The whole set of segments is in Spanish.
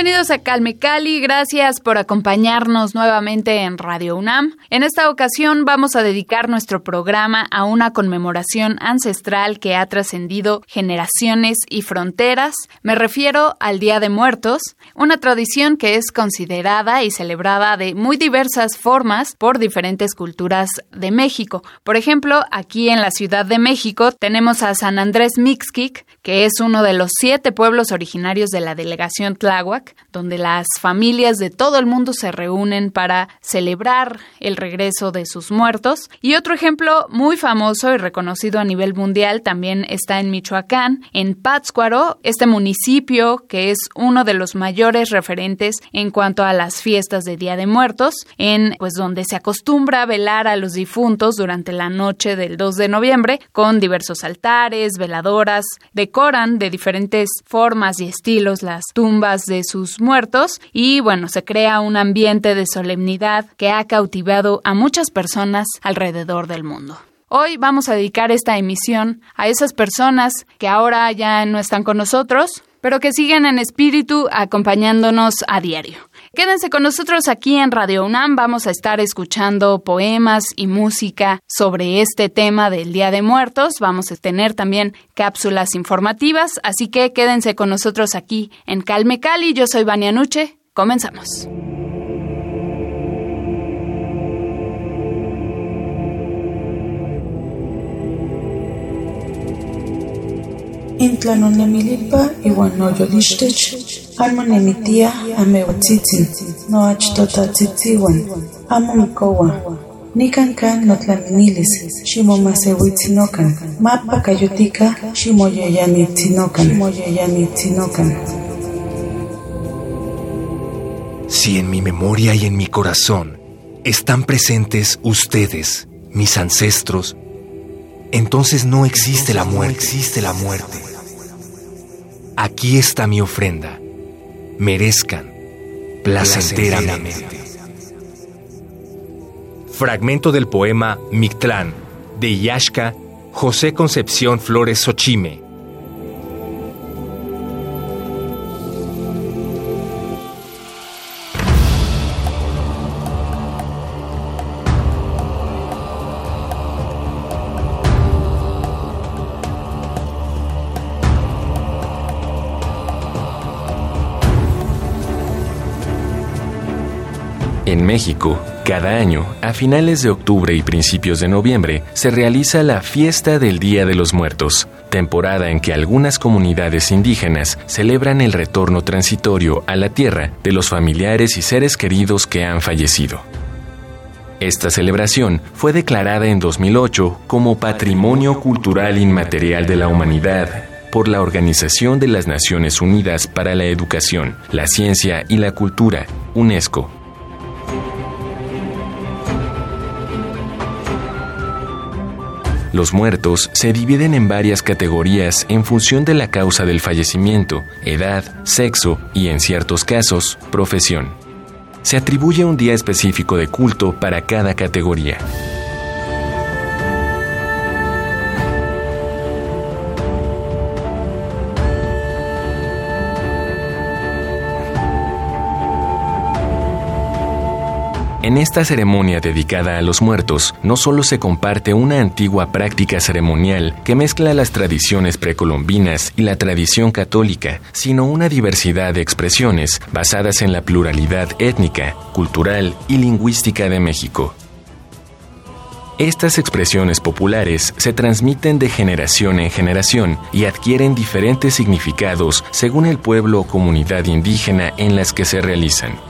Bienvenidos a Calme Cali, gracias por acompañarnos nuevamente en Radio UNAM. En esta ocasión vamos a dedicar nuestro programa a una conmemoración ancestral que ha trascendido generaciones y fronteras. Me refiero al Día de Muertos, una tradición que es considerada y celebrada de muy diversas formas por diferentes culturas de México. Por ejemplo, aquí en la Ciudad de México tenemos a San Andrés Mixquic, que es uno de los siete pueblos originarios de la delegación Tláhuac, donde las familias de todo el mundo se reúnen para celebrar el regreso de sus muertos. Y otro ejemplo muy famoso y reconocido a nivel mundial también está en Michoacán, en Pátzcuaro, este municipio que es uno de los mayores referentes en cuanto a las fiestas de Día de Muertos, en pues donde se acostumbra velar a los difuntos durante la noche del 2 de noviembre con diversos altares, veladoras, decoran de diferentes formas y estilos las tumbas de sus muertos y bueno, se crea un ambiente de solemnidad que ha cautivado a muchas personas alrededor del mundo. Hoy vamos a dedicar esta emisión a esas personas que ahora ya no están con nosotros, pero que siguen en espíritu acompañándonos a diario. Quédense con nosotros aquí en Radio UNAM, vamos a estar escuchando poemas y música sobre este tema del Día de Muertos, vamos a tener también cápsulas informativas, así que quédense con nosotros aquí en Calme Cali, yo soy Vania Nuche, comenzamos. Intlanon iwan amo nemitia ameutzitzi, noachtotatzitziwan, amo mikowa. Nikan kan notlaminilis, ximomaseuitzinokan, mapa kayotika, ximoyoyanitzinokan, ximoyoyanitzinokan. Si en mi memoria y en mi corazón están presentes ustedes, mis ancestros, entonces no existe la muerte. existe la muerte. Aquí está mi ofrenda. Merezcan placenteramente. Fragmento del poema Mictlán de Yashka José Concepción Flores Xochime México, cada año, a finales de octubre y principios de noviembre, se realiza la Fiesta del Día de los Muertos, temporada en que algunas comunidades indígenas celebran el retorno transitorio a la tierra de los familiares y seres queridos que han fallecido. Esta celebración fue declarada en 2008 como Patrimonio Cultural Inmaterial de la Humanidad por la Organización de las Naciones Unidas para la Educación, la Ciencia y la Cultura, UNESCO. Los muertos se dividen en varias categorías en función de la causa del fallecimiento, edad, sexo y, en ciertos casos, profesión. Se atribuye un día específico de culto para cada categoría. En esta ceremonia dedicada a los muertos, no solo se comparte una antigua práctica ceremonial que mezcla las tradiciones precolombinas y la tradición católica, sino una diversidad de expresiones basadas en la pluralidad étnica, cultural y lingüística de México. Estas expresiones populares se transmiten de generación en generación y adquieren diferentes significados según el pueblo o comunidad indígena en las que se realizan.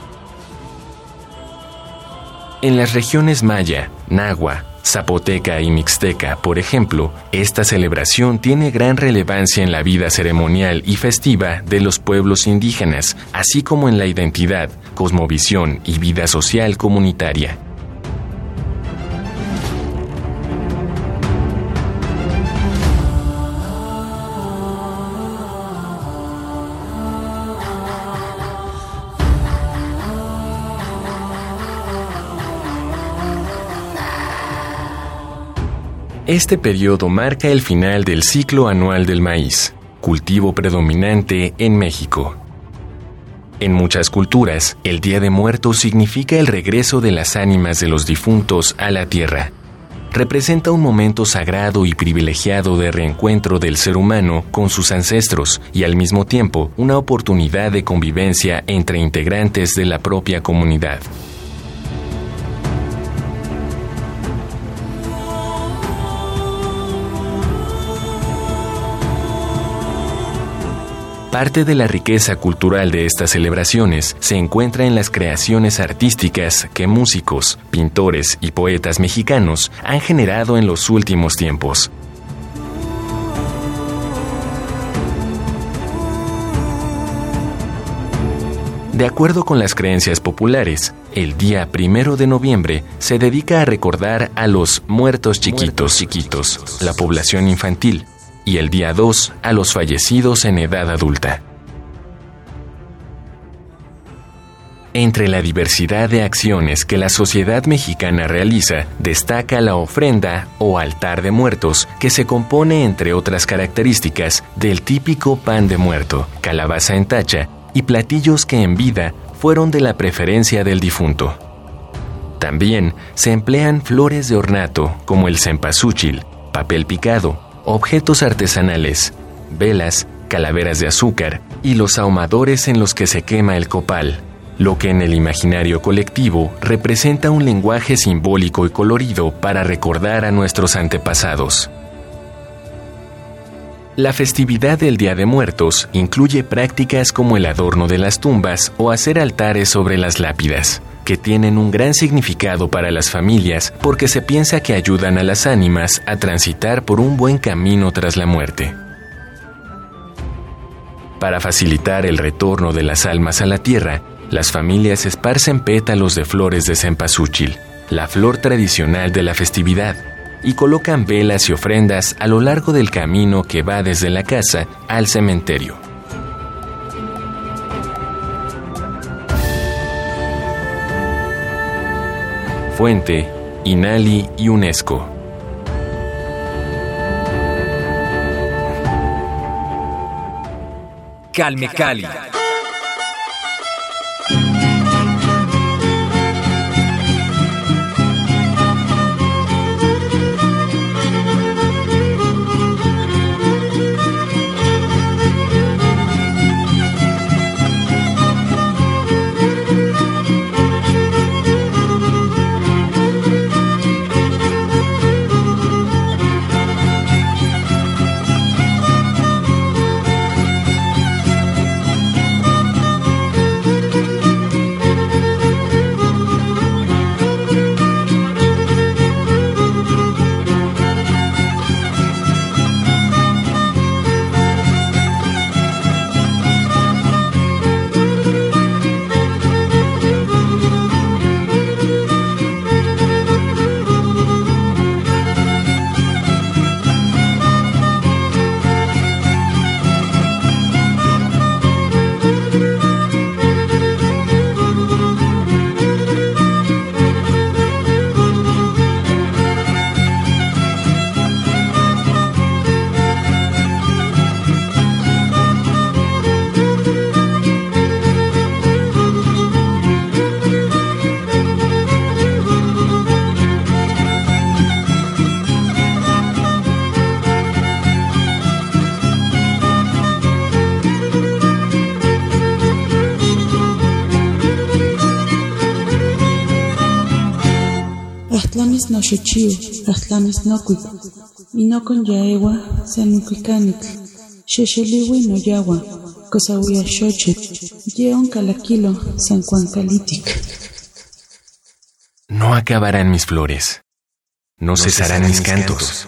En las regiones maya, nahua, zapoteca y mixteca, por ejemplo, esta celebración tiene gran relevancia en la vida ceremonial y festiva de los pueblos indígenas, así como en la identidad, cosmovisión y vida social comunitaria. Este periodo marca el final del ciclo anual del maíz, cultivo predominante en México. En muchas culturas, el Día de Muertos significa el regreso de las ánimas de los difuntos a la tierra. Representa un momento sagrado y privilegiado de reencuentro del ser humano con sus ancestros y al mismo tiempo una oportunidad de convivencia entre integrantes de la propia comunidad. Parte de la riqueza cultural de estas celebraciones se encuentra en las creaciones artísticas que músicos, pintores y poetas mexicanos han generado en los últimos tiempos. De acuerdo con las creencias populares, el día primero de noviembre se dedica a recordar a los muertos chiquitos, chiquitos, la población infantil, y el día 2 a los fallecidos en edad adulta. Entre la diversidad de acciones que la sociedad mexicana realiza, destaca la ofrenda o altar de muertos, que se compone, entre otras características, del típico pan de muerto, calabaza en tacha y platillos que en vida fueron de la preferencia del difunto. También se emplean flores de ornato como el cempasúchil, papel picado, objetos artesanales, velas, calaveras de azúcar y los ahumadores en los que se quema el copal, lo que en el imaginario colectivo representa un lenguaje simbólico y colorido para recordar a nuestros antepasados. La festividad del Día de Muertos incluye prácticas como el adorno de las tumbas o hacer altares sobre las lápidas que tienen un gran significado para las familias porque se piensa que ayudan a las ánimas a transitar por un buen camino tras la muerte. Para facilitar el retorno de las almas a la tierra, las familias esparcen pétalos de flores de cempasúchil, la flor tradicional de la festividad, y colocan velas y ofrendas a lo largo del camino que va desde la casa al cementerio. Fuente, Inali y UNESCO. Calme Cali. Yeon Calaquilo, San. No acabarán mis flores, no, cesarán, mis cantos.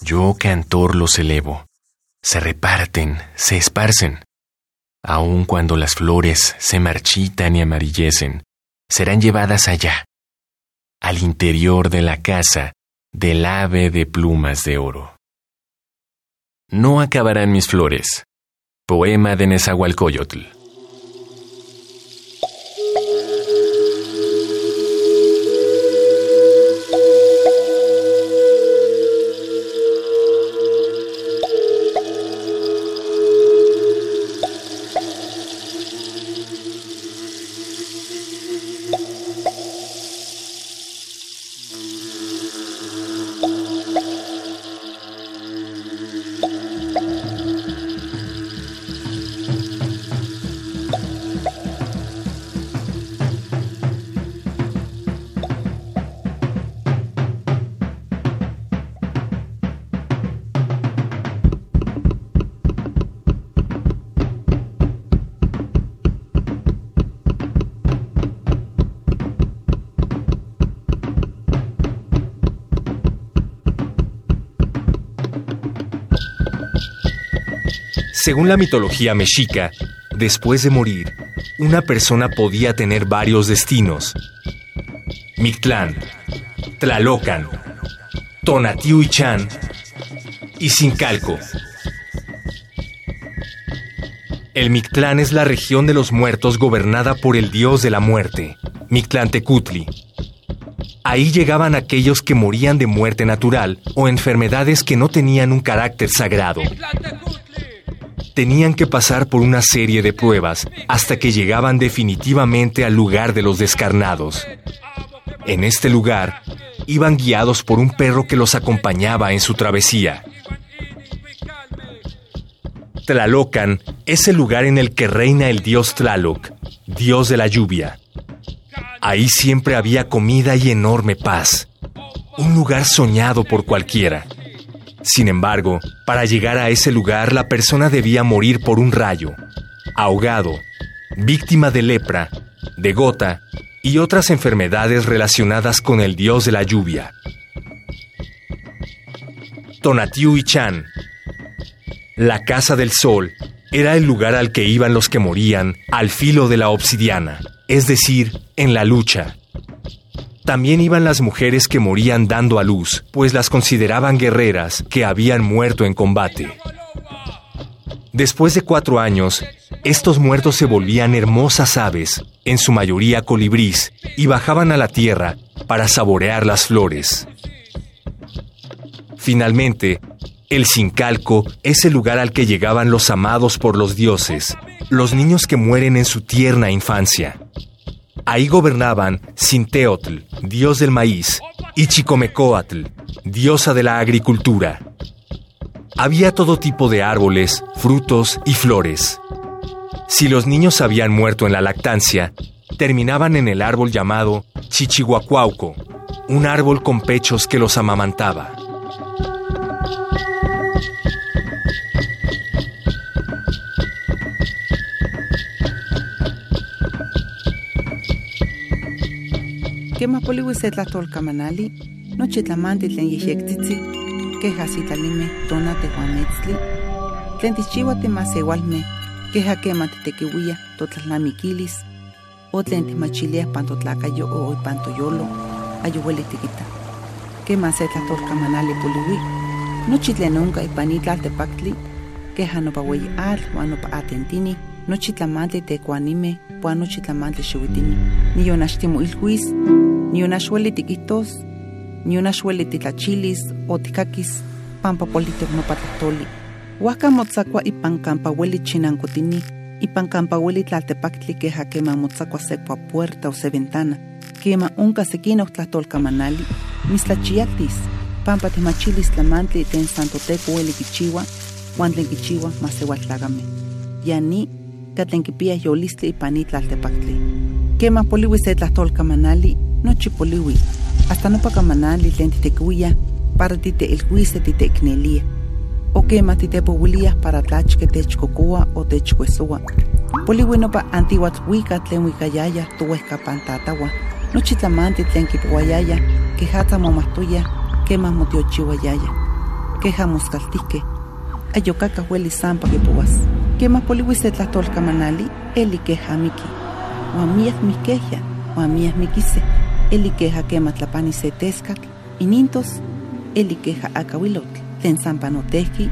Yo, cantor, los elevo. Se reparten, se esparcen. Aun cuando las flores se marchitan y amarillecen, serán llevadas allá, al interior de la casa del ave de plumas de oro. No acabarán mis flores. Poema de Nezahualcóyotl. Según la mitología mexica, después de morir, una persona podía tener varios destinos. Mictlán, Tlalocan, Tonatiuh-Chan y Sincalco. El Mictlán es la región de los muertos gobernada por el dios de la muerte, Mictlantecutli. Ahí llegaban aquellos que morían de muerte natural o enfermedades que no tenían un carácter sagrado tenían que pasar por una serie de pruebas hasta que llegaban definitivamente al lugar de los descarnados. En este lugar, iban guiados por un perro que los acompañaba en su travesía. Tlalocan es el lugar en el que reina el dios Tlaloc, dios de la lluvia. Ahí siempre había comida y enorme paz, un lugar soñado por cualquiera. Sin embargo, para llegar a ese lugar la persona debía morir por un rayo, ahogado, víctima de lepra, de gota y otras enfermedades relacionadas con el dios de la lluvia. Tonatiuh y Chan. La casa del sol era el lugar al que iban los que morían al filo de la obsidiana, es decir, en la lucha. También iban las mujeres que morían dando a luz, pues las consideraban guerreras que habían muerto en combate. Después de cuatro años, estos muertos se volvían hermosas aves, en su mayoría colibrís, y bajaban a la tierra para saborear las flores. Finalmente, el Sincalco es el lugar al que llegaban los amados por los dioses, los niños que mueren en su tierna infancia. Ahí gobernaban Sinteotl, dios del maíz, y Chicomecoatl, diosa de la agricultura. Había todo tipo de árboles, frutos y flores. Si los niños habían muerto en la lactancia, terminaban en el árbol llamado Chichihuacuauco, un árbol con pechos que los amamantaba. Kema poliwi se tlatolkamanali, nochi tlamanti tlen yehyektitzi, keja sitlalime tona tehuametzli, tlen tichiwa temasewalme, keja kema titekiwia totlalnamikilis, o tlen timachilia pantotlakayo o ipantoyolo, ayuweli tikita. Kema se tlatolkamanali poliwi, nochi tlen onka ipanitlaltepaktli, keja nopa weyi al, wan nopa atentini, nochi tlamantli tekuanime, puan nochi tlamantli xiuitini. Niyonaxtimo ilhuis, niyonaxueli tikitos, niyonaxueli titlachilis o tikakis, pampa politok nopa tlahtoli. Huajka motzakua ipan kampa ueli chinankotini, ipan kampa ueli tlaltepaktli keja kema motzakua sekua puerta o se ventana, kema onka sekinok tlahtolkamanali, mislachiaktis, pampa timachilis tlamantli ten santoteco ueli kichiwa, uan tlen kichiwa masewaltlagame. Yani katlen kipia yolistli ipan itlaltepaktli. Kema poliwi se tlahtolkamanali, nochi poliwi, hasta nopa kamanali tlen titekuia para titeilhuise titeiknelia. O kema titepouilia para tlachke techkokoa o techkuesoa. Poliwi nopa antihuatzhuika tlen wikayaya tuwehkapan tatawa. Nochi tlamanti tlen kipouayaya, kejatza momahtoya, kema motiochiwayaya. Keja moskaltihke, ayokaka hueli sampa kipouas. Kema poliwi se tlahtolkamanali, eli keja miki. Uan miak mikehya, uan miak mikise, eli keja kema tlapani se teskatl, inintos, eli keja akawilotl, tlen sampa notehki,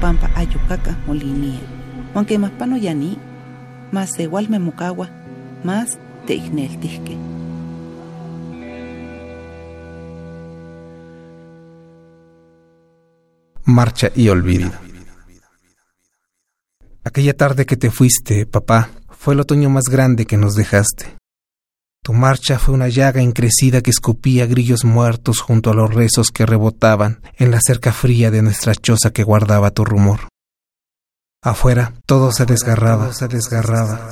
pampa ayokaka molinia. Uan kema pano yani, mas se me mokawa, mas teigneltihke. Marcha y olvido. Aquella tarde que te fuiste, papá, fue el otoño más grande que nos dejaste. Tu marcha fue una llaga increcida que escupía grillos muertos junto a los rezos que rebotaban en la cerca fría de nuestra choza que guardaba tu rumor. Afuera todo se desgarraba, se desgarraba.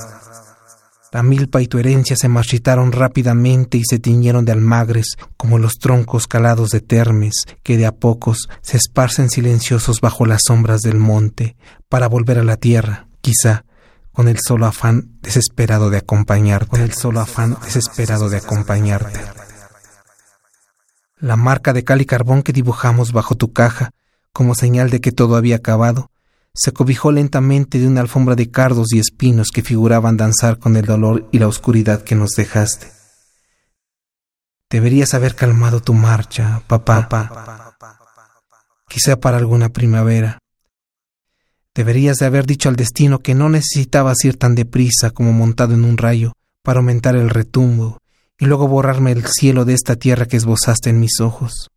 La milpa y tu herencia se marchitaron rápidamente y se tiñeron de almagres como los troncos calados de termes que de a pocos se esparcen silenciosos bajo las sombras del monte para volver a la tierra, quizá con el solo afán desesperado de acompañarte, con el solo afán desesperado de acompañarte. La marca de cal y carbón que dibujamos bajo tu caja, como señal de que todo había acabado, se cobijó lentamente de una alfombra de cardos y espinos que figuraban danzar con el dolor y la oscuridad que nos dejaste. Deberías haber calmado tu marcha, papá, quizá para alguna primavera. Deberías de haber dicho al destino que no necesitabas ir tan deprisa como montado en un rayo para aumentar el retumbo y luego borrarme el cielo de esta tierra que esbozaste en mis ojos.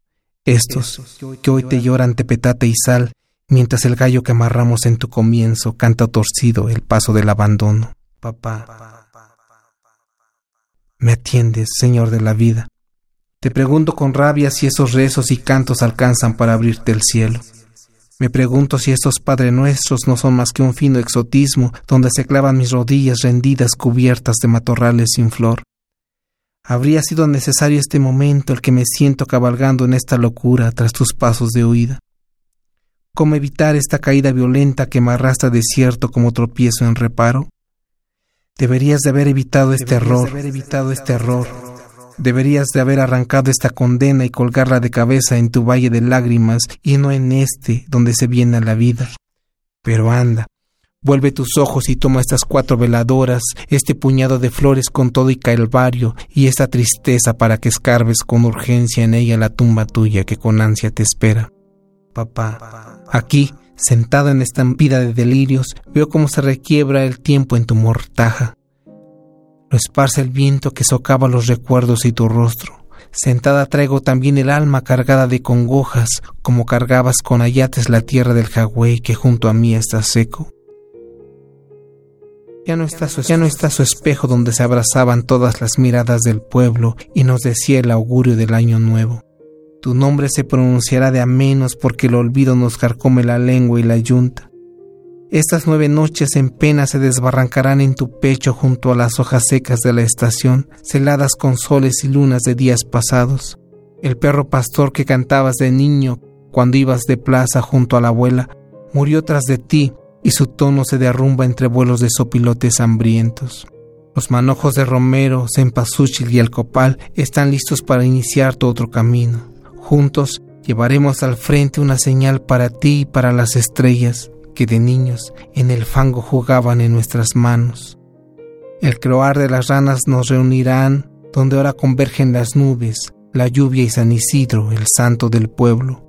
Estos, que hoy te lloran tepetate y sal, mientras el gallo que amarramos en tu comienzo canta torcido el paso del abandono. Papá, me atiendes, Señor de la vida. Te pregunto con rabia si esos rezos y cantos alcanzan para abrirte el cielo. Me pregunto si estos Padre Nuestros no son más que un fino exotismo donde se clavan mis rodillas rendidas cubiertas de matorrales sin flor. Habría sido necesario este momento el que me siento cabalgando en esta locura tras tus pasos de huida. ¿Cómo evitar esta caída violenta que me arrastra desierto como tropiezo en reparo? Deberías de haber evitado este error, haber evitado este error. Deberías de haber arrancado esta condena y colgarla de cabeza en tu valle de lágrimas y no en este donde se viene la vida. Pero anda, Vuelve tus ojos y toma estas cuatro veladoras, este puñado de flores con todo y calvario, y esta tristeza para que escarbes con urgencia en ella la tumba tuya que con ansia te espera. Papá, aquí, sentado en esta vida de delirios, veo cómo se requiebra el tiempo en tu mortaja. Lo esparce el viento que socava los recuerdos y tu rostro. Sentada traigo también el alma cargada de congojas, como cargabas con ayates la tierra del Hawái que junto a mí está seco. Ya no, está su, ya no está su espejo donde se abrazaban todas las miradas del pueblo y nos decía el augurio del año nuevo. Tu nombre se pronunciará de a menos porque el olvido nos carcome la lengua y la yunta. Estas nueve noches en pena se desbarrancarán en tu pecho junto a las hojas secas de la estación, celadas con soles y lunas de días pasados. El perro pastor que cantabas de niño cuando ibas de plaza junto a la abuela, murió tras de ti y su tono se derrumba entre vuelos de sopilotes hambrientos. Los manojos de romero, cempasúchil y el copal están listos para iniciar tu otro camino. Juntos llevaremos al frente una señal para ti y para las estrellas que de niños en el fango jugaban en nuestras manos. El croar de las ranas nos reunirán donde ahora convergen las nubes, la lluvia y San Isidro, el santo del pueblo.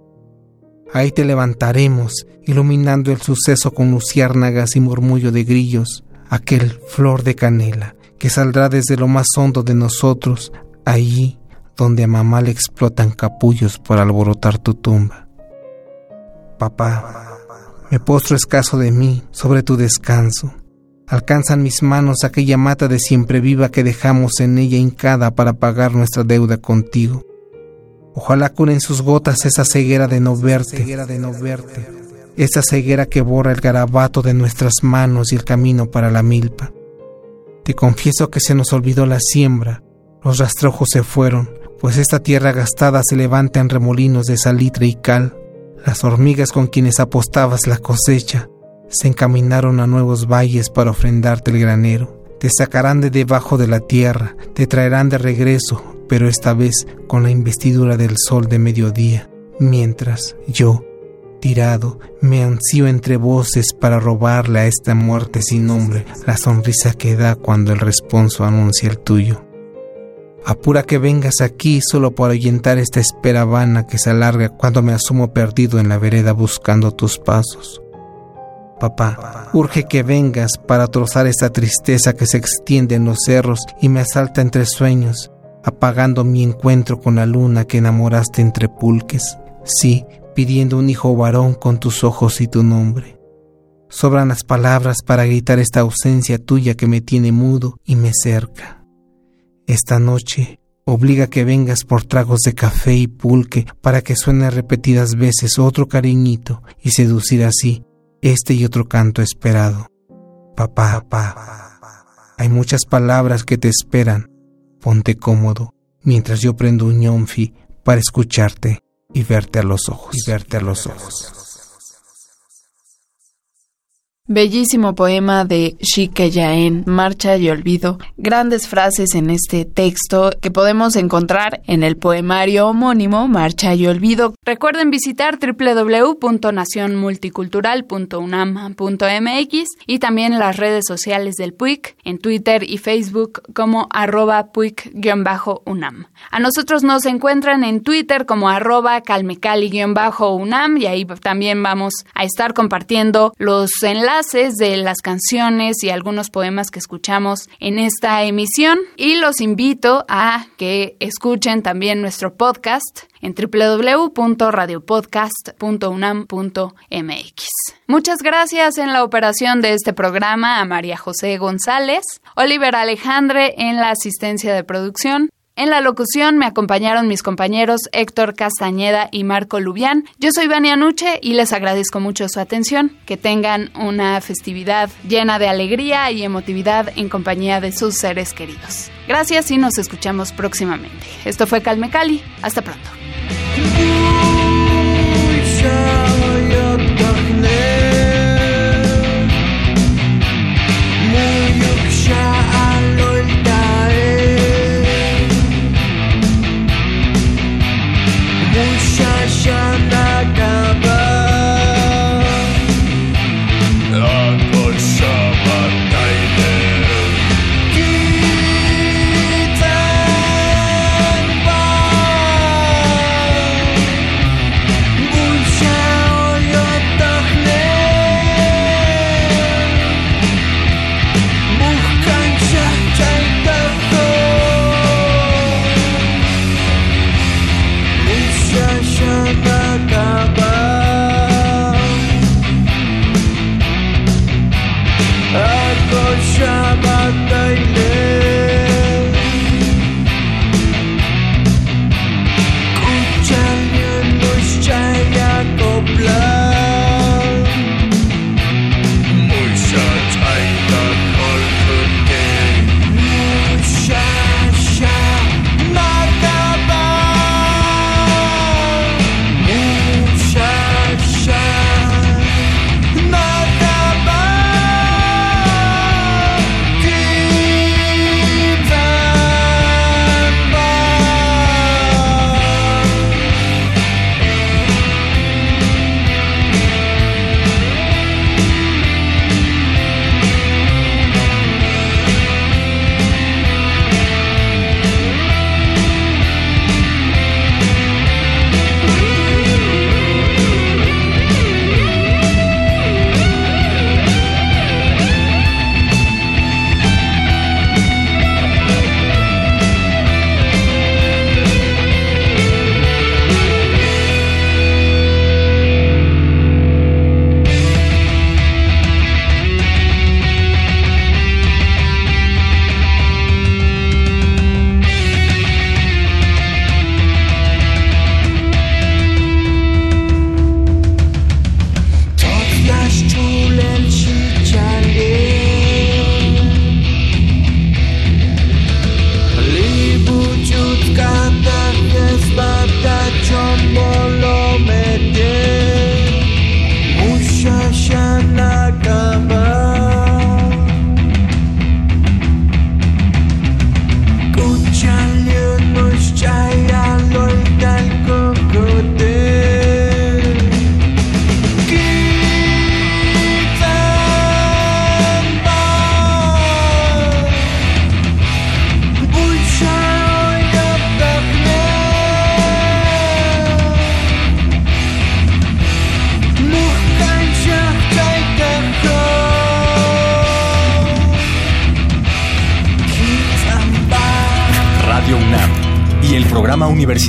Ahí te levantaremos, iluminando el suceso con luciérnagas y murmullo de grillos, aquel flor de canela que saldrá desde lo más hondo de nosotros, allí donde a mamá le explotan capullos por alborotar tu tumba. Papá, me postro escaso de mí sobre tu descanso. Alcanzan mis manos aquella mata de siempre viva que dejamos en ella hincada para pagar nuestra deuda contigo. Ojalá curen sus gotas esa ceguera de no verte, de no verte, esa ceguera que borra el garabato de nuestras manos y el camino para la milpa. Te confieso que se nos olvidó la siembra, los rastrojos se fueron, pues esta tierra gastada se levanta en remolinos de salitre y cal. Las hormigas con quienes apostabas la cosecha se encaminaron a nuevos valles para ofrendarte el granero. Te sacarán de debajo de la tierra, te traerán de regreso, pero esta vez con la investidura del sol de mediodía, mientras yo, tirado, me ansío entre voces para robarle a esta muerte sin nombre la sonrisa que da cuando el responso anuncia el tuyo. Apura que vengas aquí solo para ahuyentar esta espera vana que se alarga cuando me asumo perdido en la vereda buscando tus pasos. Papá, urge que vengas para trozar esta tristeza que se extiende en los cerros y me asalta entre sueños, apagando mi encuentro con la luna que enamoraste entre pulques, sí, pidiendo un hijo varón con tus ojos y tu nombre. Sobran las palabras para gritar esta ausencia tuya que me tiene mudo y me cerca. Esta noche obliga que vengas por tragos de café y pulque para que suene repetidas veces otro cariñito y seducir así este y otro canto esperado. Papá, papá, hay muchas palabras que te esperan Ponte cómodo mientras yo prendo un ñonfi para escucharte y verte a los ojos. Y verte a los ojos. Bellísimo poema de Shike Yaen, Marcha y Olvido. Grandes frases en este texto que podemos encontrar en el poemario homónimo Marcha y Olvido. Recuerden visitar www.nacionmulticultural.unam.mx y también las redes sociales del PUIC en Twitter y Facebook como arroba PUIC-UNAM. A nosotros nos encuentran en Twitter como arroba calmecali-UNAM y ahí también vamos a estar compartiendo los enlaces de las canciones y algunos poemas que escuchamos en esta emisión y los invito a que escuchen también nuestro podcast en www.radiopodcast.unam.mx. Muchas gracias en la operación de este programa a María José González, Oliver Alejandre en la asistencia de producción, en la locución me acompañaron mis compañeros Héctor Castañeda y Marco Lubián. Yo soy Vania Nuche y les agradezco mucho su atención. Que tengan una festividad llena de alegría y emotividad en compañía de sus seres queridos. Gracias y nos escuchamos próximamente. Esto fue Calme Cali. Hasta pronto.